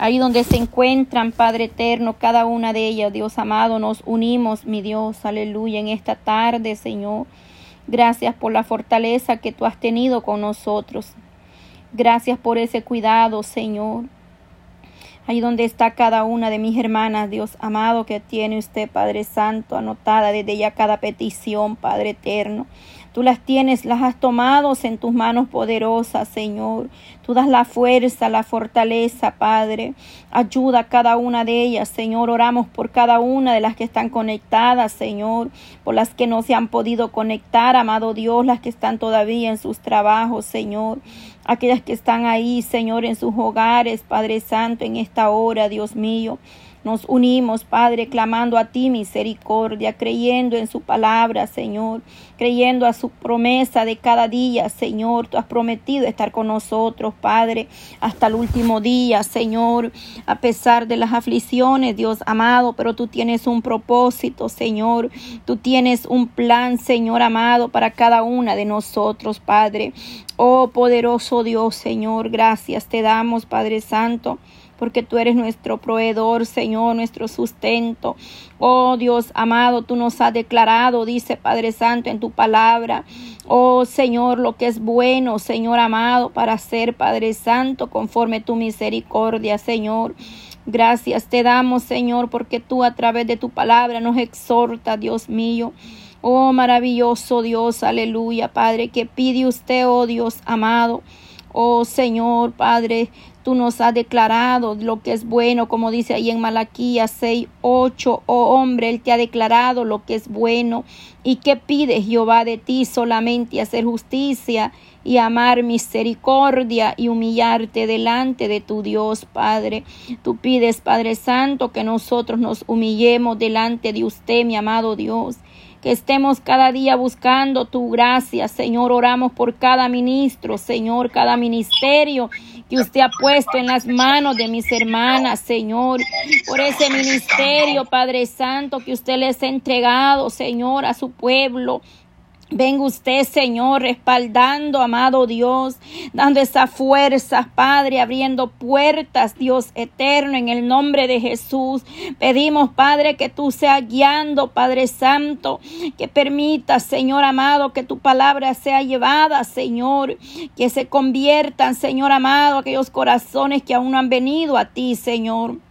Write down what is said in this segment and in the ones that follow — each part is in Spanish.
Ahí donde se encuentran, Padre eterno, cada una de ellas, Dios amado, nos unimos, mi Dios, aleluya, en esta tarde, Señor. Gracias por la fortaleza que tú has tenido con nosotros. Gracias por ese cuidado, Señor. Ahí donde está cada una de mis hermanas, Dios amado, que tiene usted, Padre Santo, anotada desde ya cada petición, Padre eterno. Tú las tienes, las has tomado en tus manos poderosas, Señor. Tú das la fuerza, la fortaleza, Padre. Ayuda a cada una de ellas, Señor. Oramos por cada una de las que están conectadas, Señor. Por las que no se han podido conectar, amado Dios, las que están todavía en sus trabajos, Señor aquellas que están ahí, Señor, en sus hogares, Padre Santo, en esta hora, Dios mío. Nos unimos, Padre, clamando a ti misericordia, creyendo en su palabra, Señor, creyendo a su promesa de cada día, Señor. Tú has prometido estar con nosotros, Padre, hasta el último día, Señor, a pesar de las aflicciones, Dios amado, pero tú tienes un propósito, Señor. Tú tienes un plan, Señor amado, para cada una de nosotros, Padre. Oh poderoso Dios, Señor, gracias te damos, Padre Santo porque tú eres nuestro proveedor, Señor, nuestro sustento. Oh Dios amado, tú nos has declarado, dice Padre Santo, en tu palabra. Oh Señor, lo que es bueno, Señor amado, para ser Padre Santo, conforme tu misericordia, Señor. Gracias te damos, Señor, porque tú a través de tu palabra nos exhorta, Dios mío. Oh maravilloso Dios, aleluya, Padre, que pide usted, oh Dios amado. Oh Señor, Padre, tú nos has declarado lo que es bueno, como dice ahí en Malaquías 6, 8. Oh hombre, Él te ha declarado lo que es bueno. ¿Y qué pide Jehová de ti? Solamente hacer justicia y amar misericordia y humillarte delante de tu Dios, Padre. Tú pides, Padre Santo, que nosotros nos humillemos delante de usted, mi amado Dios que estemos cada día buscando tu gracia, Señor. Oramos por cada ministro, Señor, cada ministerio que usted ha puesto en las manos de mis hermanas, Señor, por ese ministerio, Padre Santo, que usted les ha entregado, Señor, a su pueblo. Venga usted, Señor, respaldando, amado Dios, dando esa fuerza, Padre, abriendo puertas, Dios eterno, en el nombre de Jesús. Pedimos, Padre, que tú seas guiando, Padre Santo, que permita, Señor amado, que tu palabra sea llevada, Señor, que se conviertan, Señor amado, aquellos corazones que aún no han venido a ti, Señor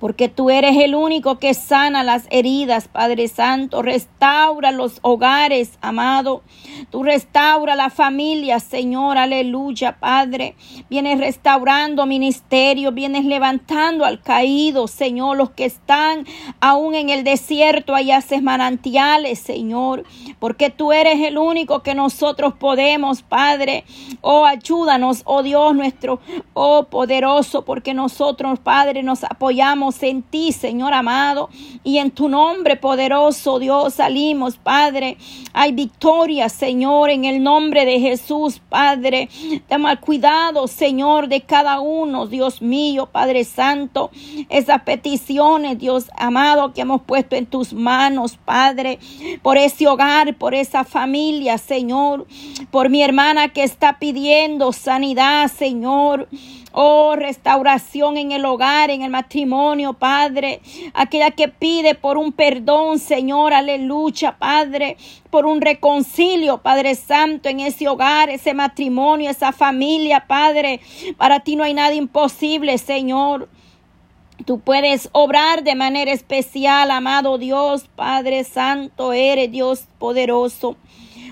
porque tú eres el único que sana las heridas, Padre Santo. Restaura los hogares, amado. Tú restaura la familia, Señor, aleluya, Padre. Vienes restaurando ministerio, vienes levantando al caído, Señor, los que están aún en el desierto, allá haces manantiales, Señor, porque tú eres el único que nosotros podemos, Padre. Oh, ayúdanos, oh Dios nuestro, oh poderoso, porque nosotros, Padre, nos apoyamos en ti, Señor amado, y en tu nombre poderoso, Dios, salimos, Padre. Hay victoria, Señor, en el nombre de Jesús, Padre. Toma cuidado, Señor, de cada uno, Dios mío, Padre Santo. Esas peticiones, Dios amado, que hemos puesto en tus manos, Padre, por ese hogar, por esa familia, Señor, por mi hermana que está pidiendo sanidad, Señor. Oh, restauración en el hogar, en el matrimonio, Padre. Aquella que pide por un perdón, Señor, aleluya, Padre. Por un reconcilio, Padre Santo, en ese hogar, ese matrimonio, esa familia, Padre. Para ti no hay nada imposible, Señor. Tú puedes obrar de manera especial, amado Dios, Padre Santo, eres Dios poderoso.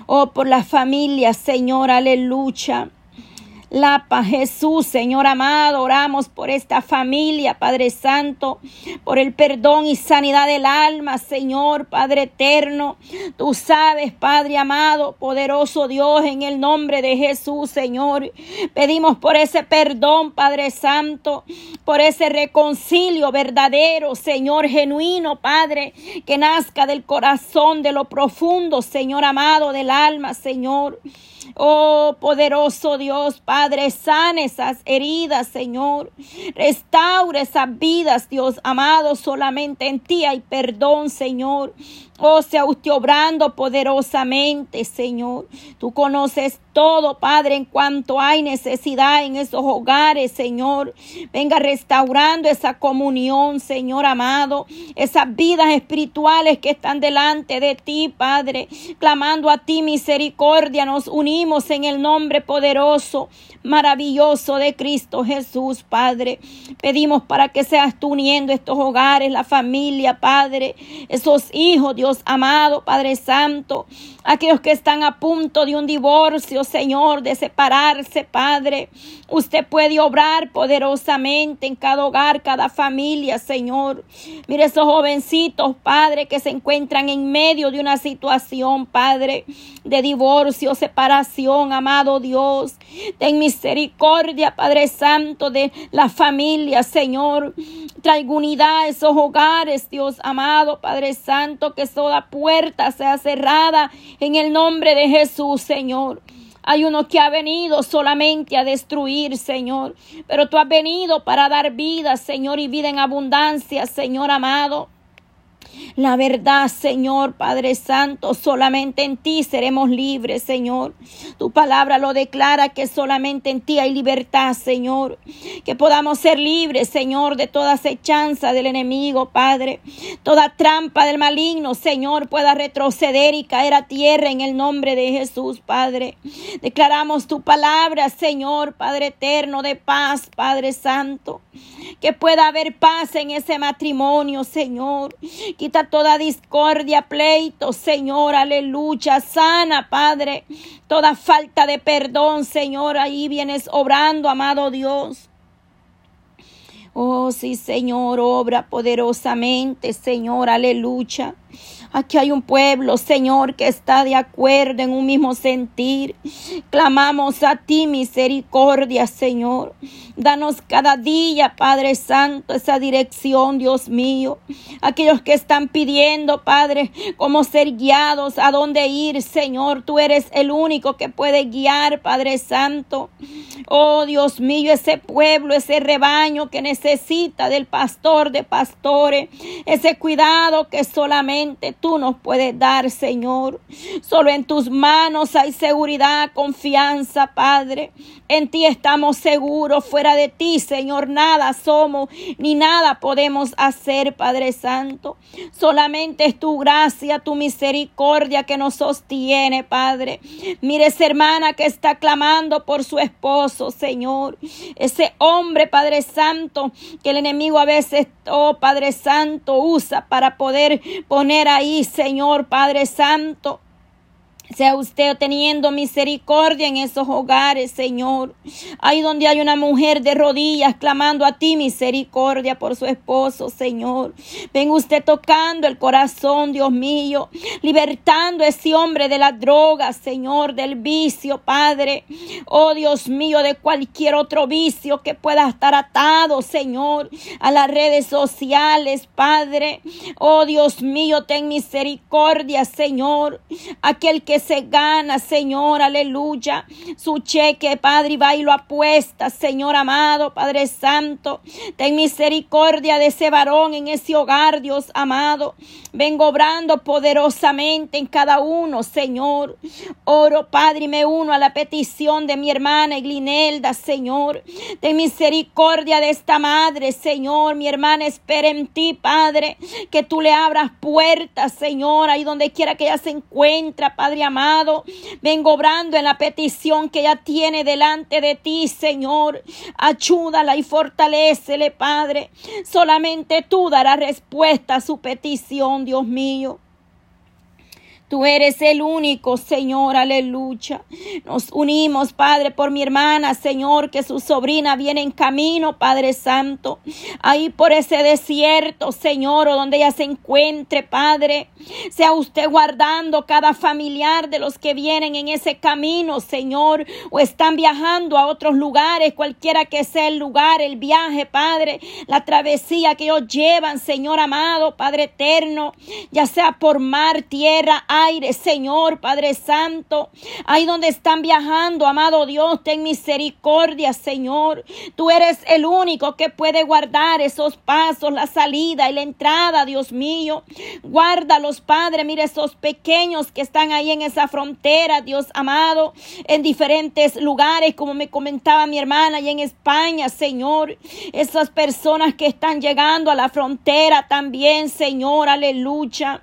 Oh, por la familia, Señor, aleluya. La paz, Jesús, Señor amado, oramos por esta familia, Padre Santo, por el perdón y sanidad del alma, Señor, Padre eterno. Tú sabes, Padre amado, poderoso Dios, en el nombre de Jesús, Señor. Pedimos por ese perdón, Padre Santo, por ese reconcilio verdadero, Señor, genuino, Padre, que nazca del corazón, de lo profundo, Señor amado, del alma, Señor. Oh, poderoso Dios, Padre, sana esas heridas, Señor. Restaura esas vidas, Dios amado. Solamente en ti hay perdón, Señor. Oh, sea usted obrando poderosamente, Señor. Tú conoces todo, Padre, en cuanto hay necesidad en esos hogares, Señor. Venga restaurando esa comunión, Señor amado. Esas vidas espirituales que están delante de ti, Padre. Clamando a ti misericordia. Nos unimos en el nombre poderoso, maravilloso de Cristo Jesús, Padre. Pedimos para que seas tú uniendo estos hogares, la familia, Padre. Esos hijos, Dios amado, Padre Santo aquellos que están a punto de un divorcio, Señor, de separarse, Padre. Usted puede obrar poderosamente en cada hogar, cada familia, Señor. Mire esos jovencitos, Padre, que se encuentran en medio de una situación, Padre, de divorcio, separación, amado Dios. Ten misericordia, Padre Santo, de la familia, Señor. Traiga unidad a esos hogares, Dios amado, Padre Santo, que toda puerta sea cerrada en el nombre de Jesús, Señor. Hay uno que ha venido solamente a destruir, Señor. Pero tú has venido para dar vida, Señor, y vida en abundancia, Señor amado. La verdad, Señor Padre Santo, solamente en ti seremos libres, Señor. Tu palabra lo declara que solamente en ti hay libertad, Señor. Que podamos ser libres, Señor, de toda acechanza del enemigo, Padre. Toda trampa del maligno, Señor, pueda retroceder y caer a tierra en el nombre de Jesús, Padre. Declaramos tu palabra, Señor, Padre eterno, de paz, Padre Santo. Que pueda haber paz en ese matrimonio, Señor. Quita toda discordia, pleito, Señor, aleluya. Sana, Padre, toda falta de perdón, Señor. Ahí vienes obrando, amado Dios. Oh, sí, Señor, obra poderosamente, Señor, aleluya. Aquí hay un pueblo, Señor, que está de acuerdo en un mismo sentir. Clamamos a ti misericordia, Señor. Danos cada día, Padre Santo, esa dirección, Dios mío. Aquellos que están pidiendo, Padre, cómo ser guiados, a dónde ir, Señor. Tú eres el único que puede guiar, Padre Santo. Oh, Dios mío, ese pueblo, ese rebaño que necesita del pastor, de pastores, ese cuidado que solamente tú nos puedes dar, Señor. Solo en tus manos hay seguridad, confianza, Padre. En ti estamos seguros. Fuera de ti, Señor, nada somos ni nada podemos hacer, Padre Santo. Solamente es tu gracia, tu misericordia que nos sostiene, Padre. Mire esa hermana que está clamando por su esposo, Señor. Ese hombre, Padre Santo, que el enemigo a veces, oh Padre Santo, usa para poder poner ahí Señor Padre Santo. Sea usted teniendo misericordia en esos hogares, Señor. Ahí donde hay una mujer de rodillas clamando a ti misericordia por su esposo, Señor. Ven usted tocando el corazón, Dios mío. Libertando a ese hombre de la droga, Señor, del vicio, Padre. Oh Dios mío, de cualquier otro vicio que pueda estar atado, Señor, a las redes sociales, Padre. Oh Dios mío, ten misericordia, Señor. Aquel que se gana, Señor, aleluya. Su cheque, Padre, y va y apuesta, Señor amado, Padre Santo. Ten misericordia de ese varón en ese hogar, Dios amado. Vengo obrando poderosamente en cada uno, Señor. Oro, Padre, y me uno a la petición de mi hermana Eglinelda, Señor. Ten misericordia de esta madre, Señor. Mi hermana espera en ti, Padre, que tú le abras puertas, Señor, ahí donde quiera que ella se encuentra, Padre amado. Vengo obrando en la petición que ella tiene delante de ti, Señor. Ayúdala y fortalecele, Padre. Solamente tú darás respuesta a su petición, Dios mío. Tú eres el único, Señor, aleluya. Nos unimos, Padre, por mi hermana, Señor, que su sobrina viene en camino, Padre Santo. Ahí por ese desierto, Señor, o donde ella se encuentre, Padre. Sea usted guardando cada familiar de los que vienen en ese camino, Señor, o están viajando a otros lugares, cualquiera que sea el lugar, el viaje, Padre, la travesía que ellos llevan, Señor amado, Padre eterno, ya sea por mar, tierra, aire, Señor, Padre Santo. Ahí donde están viajando, amado Dios, ten misericordia, Señor. Tú eres el único que puede guardar esos pasos, la salida y la entrada, Dios mío. Guárdalos, Padre. Mire esos pequeños que están ahí en esa frontera, Dios amado, en diferentes lugares, como me comentaba mi hermana, y en España, Señor. Esas personas que están llegando a la frontera también, Señor, aleluya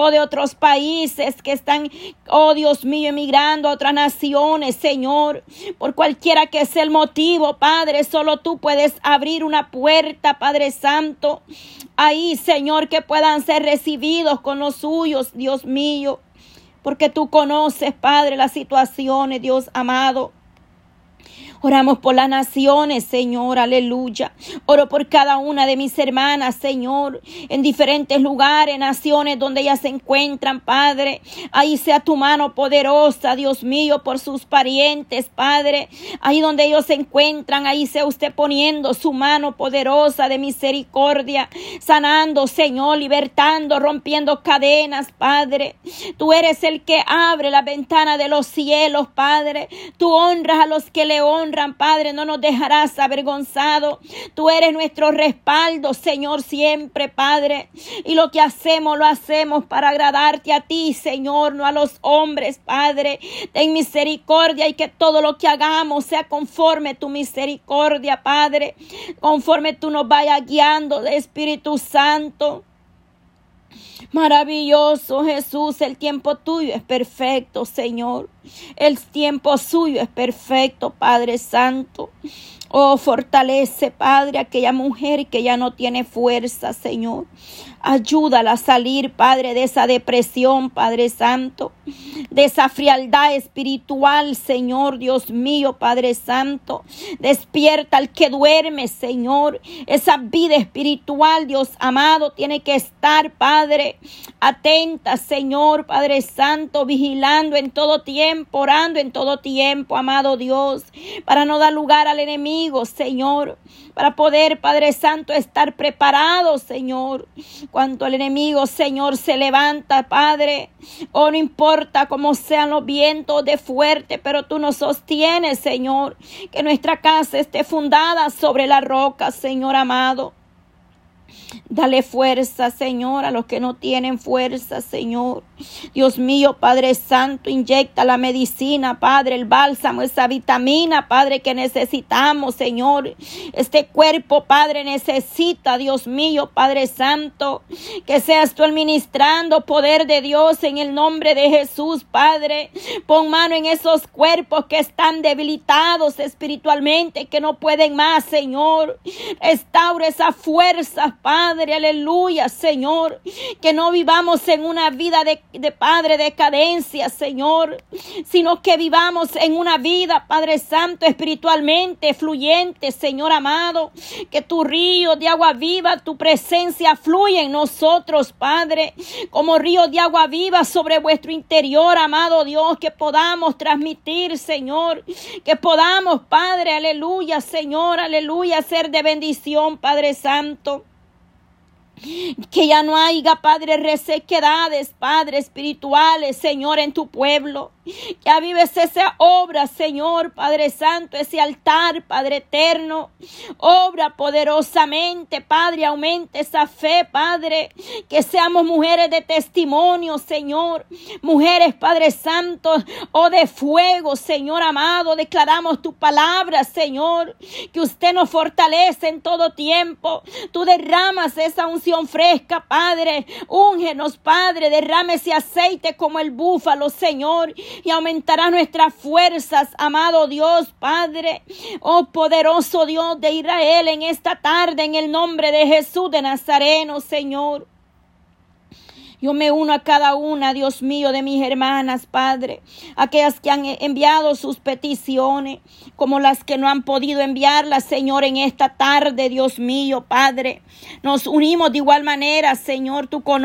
oh de otros países que están, oh Dios mío, emigrando a otras naciones, Señor, por cualquiera que sea el motivo, Padre, solo tú puedes abrir una puerta, Padre Santo, ahí, Señor, que puedan ser recibidos con los suyos, Dios mío, porque tú conoces, Padre, las situaciones, Dios amado. Oramos por las naciones, Señor, aleluya. Oro por cada una de mis hermanas, Señor, en diferentes lugares, naciones donde ellas se encuentran, Padre. Ahí sea tu mano poderosa, Dios mío, por sus parientes, Padre. Ahí donde ellos se encuentran, ahí sea usted poniendo su mano poderosa de misericordia, sanando, Señor, libertando, rompiendo cadenas, Padre. Tú eres el que abre la ventana de los cielos, Padre. Tú honras a los que le honran Padre, no nos dejarás avergonzados. Tú eres nuestro respaldo, Señor, siempre, Padre. Y lo que hacemos, lo hacemos para agradarte a ti, Señor, no a los hombres, Padre. Ten misericordia y que todo lo que hagamos sea conforme tu misericordia, Padre. Conforme tú nos vayas guiando, Espíritu Santo. Maravilloso Jesús, el tiempo tuyo es perfecto, Señor. El tiempo suyo es perfecto, Padre Santo. Oh, fortalece, Padre, aquella mujer que ya no tiene fuerza, Señor. Ayúdala a salir, Padre, de esa depresión, Padre Santo, de esa frialdad espiritual, Señor Dios mío, Padre Santo. Despierta al que duerme, Señor. Esa vida espiritual, Dios amado, tiene que estar, Padre, atenta, Señor, Padre Santo, vigilando en todo tiempo, orando en todo tiempo, amado Dios, para no dar lugar al enemigo, Señor, para poder, Padre Santo, estar preparado, Señor cuando el enemigo, Señor, se levanta, Padre, oh, no importa cómo sean los vientos de fuerte, pero tú nos sostienes, Señor, que nuestra casa esté fundada sobre la roca, Señor amado. Dale fuerza, Señor, a los que no tienen fuerza, Señor. Dios mío, Padre Santo, inyecta la medicina, Padre, el bálsamo, esa vitamina, Padre, que necesitamos, Señor. Este cuerpo, Padre, necesita, Dios mío, Padre Santo, que seas tú administrando poder de Dios en el nombre de Jesús, Padre. Pon mano en esos cuerpos que están debilitados espiritualmente, que no pueden más, Señor. Restaura esa fuerza, Padre, aleluya, Señor. Que no vivamos en una vida de de Padre, de cadencia, Señor, sino que vivamos en una vida, Padre Santo, espiritualmente fluyente, Señor amado, que tu río de agua viva, tu presencia fluye en nosotros, Padre, como río de agua viva sobre vuestro interior, amado Dios, que podamos transmitir, Señor, que podamos, Padre, aleluya, Señor, aleluya, ser de bendición, Padre Santo. Que ya no haya, Padre, resequedades, Padre, espirituales, Señor, en tu pueblo. Que avives esa obra, Señor, Padre Santo, ese altar, Padre eterno. Obra poderosamente, Padre, aumente esa fe, Padre. Que seamos mujeres de testimonio, Señor. Mujeres, Padre Santo, o oh, de fuego, Señor amado. Declaramos tu palabra, Señor. Que usted nos fortalece en todo tiempo. Tú derramas esa unción fresca, Padre. Úngenos, Padre. Derrame ese aceite como el búfalo, Señor y aumentará nuestras fuerzas, amado Dios, Padre, oh poderoso Dios de Israel, en esta tarde, en el nombre de Jesús de Nazareno, Señor. Yo me uno a cada una, Dios mío, de mis hermanas, Padre, aquellas que han enviado sus peticiones, como las que no han podido enviarlas, Señor, en esta tarde, Dios mío, Padre. Nos unimos de igual manera, Señor, tú conoces